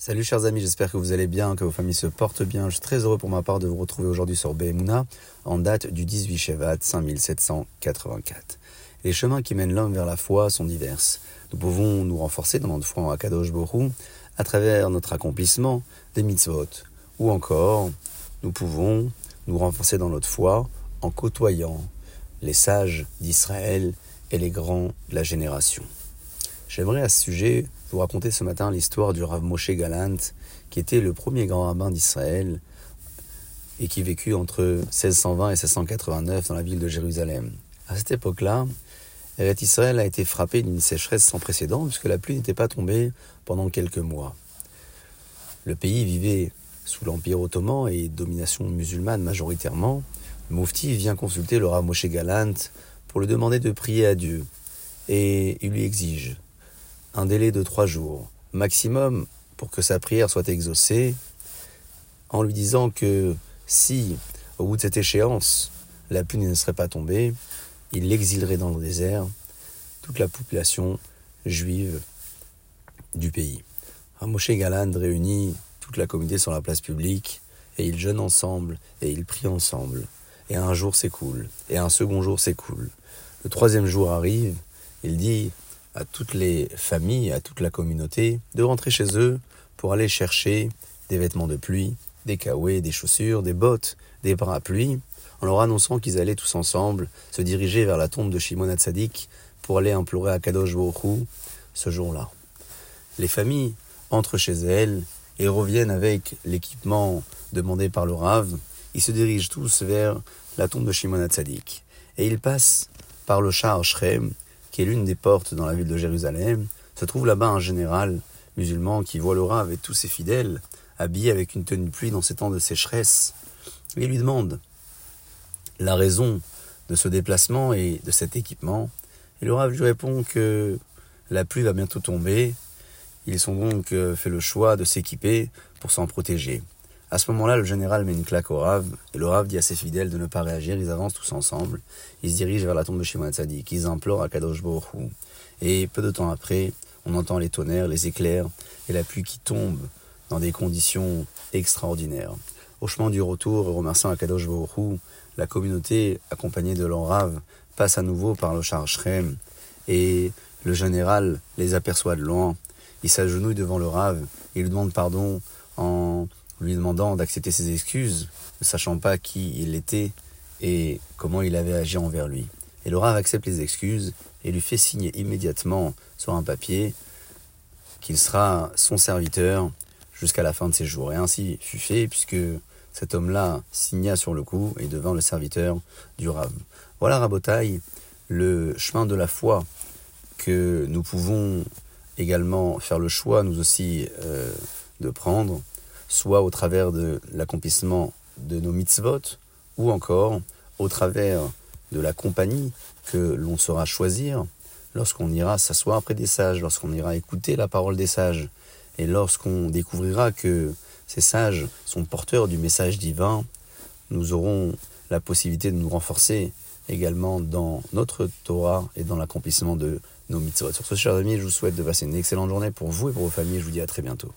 Salut chers amis, j'espère que vous allez bien, que vos familles se portent bien. Je suis très heureux pour ma part de vous retrouver aujourd'hui sur Behemuna en date du 18 Shevat 5784. Les chemins qui mènent l'homme vers la foi sont divers. Nous pouvons nous renforcer dans notre foi en Akadosh Borou à travers notre accomplissement des mitzvot. Ou encore, nous pouvons nous renforcer dans notre foi en côtoyant les sages d'Israël et les grands de la génération. J'aimerais à ce sujet vous raconter ce matin l'histoire du Rav Moshe Galant, qui était le premier grand rabbin d'Israël et qui vécut entre 1620 et 1689 dans la ville de Jérusalem. À cette époque-là, Israël a été frappé d'une sécheresse sans précédent puisque la pluie n'était pas tombée pendant quelques mois. Le pays vivait sous l'Empire ottoman et domination musulmane majoritairement. Le Moufti vient consulter le Rav Moshe Galant pour lui demander de prier à Dieu et il lui exige un délai de trois jours maximum pour que sa prière soit exaucée, en lui disant que si, au bout de cette échéance, la pluie ne serait pas tombée, il l'exilerait dans le désert toute la population juive du pays. Moshe Galand réunit toute la communauté sur la place publique et ils jeûnent ensemble et ils prient ensemble. Et un jour s'écoule et un second jour s'écoule. Le troisième jour arrive, il dit à toutes les familles, à toute la communauté, de rentrer chez eux pour aller chercher des vêtements de pluie, des kawaii, des chaussures, des bottes, des parapluies, en leur annonçant qu'ils allaient tous ensemble se diriger vers la tombe de Shimon Hatzadik pour aller implorer à Kadosh Baruch ce jour-là. Les familles entrent chez elles et reviennent avec l'équipement demandé par le Rav. Ils se dirigent tous vers la tombe de Shimon Hatzadik. Et ils passent par le char Shrem qui est l'une des portes dans la ville de Jérusalem, se trouve là-bas un général musulman qui voit Rav avec tous ses fidèles, habillés avec une tenue de pluie dans ces temps de sécheresse. Il lui demande la raison de ce déplacement et de cet équipement. Et le lui répond que la pluie va bientôt tomber. Ils ont donc euh, fait le choix de s'équiper pour s'en protéger. À ce moment-là, le général met une claque au Rav, et le Rav dit à ses fidèles de ne pas réagir, ils avancent tous ensemble, ils se dirigent vers la tombe de Shimon Tzadik, ils implorent à Kadosh Baruch Et peu de temps après, on entend les tonnerres, les éclairs, et la pluie qui tombe dans des conditions extraordinaires. Au chemin du retour, remerciant Akadosh Baruch la communauté, accompagnée de leur Rav, passe à nouveau par le char Shrem, et le général les aperçoit de loin. Il s'agenouille devant le Rav, et lui demande pardon en lui demandant d'accepter ses excuses, ne sachant pas qui il était et comment il avait agi envers lui. Et le accepte les excuses et lui fait signer immédiatement sur un papier qu'il sera son serviteur jusqu'à la fin de ses jours. Et ainsi fut fait, puisque cet homme-là signa sur le coup et devint le serviteur du Rav. Voilà, Rabotaille, le chemin de la foi que nous pouvons également faire le choix, nous aussi, euh, de prendre soit au travers de l'accomplissement de nos mitzvot, ou encore au travers de la compagnie que l'on saura choisir lorsqu'on ira s'asseoir près des sages, lorsqu'on ira écouter la parole des sages, et lorsqu'on découvrira que ces sages sont porteurs du message divin, nous aurons la possibilité de nous renforcer également dans notre Torah et dans l'accomplissement de nos mitzvot. Sur ce, chers amis, je vous souhaite de passer une excellente journée pour vous et pour vos familles. Je vous dis à très bientôt.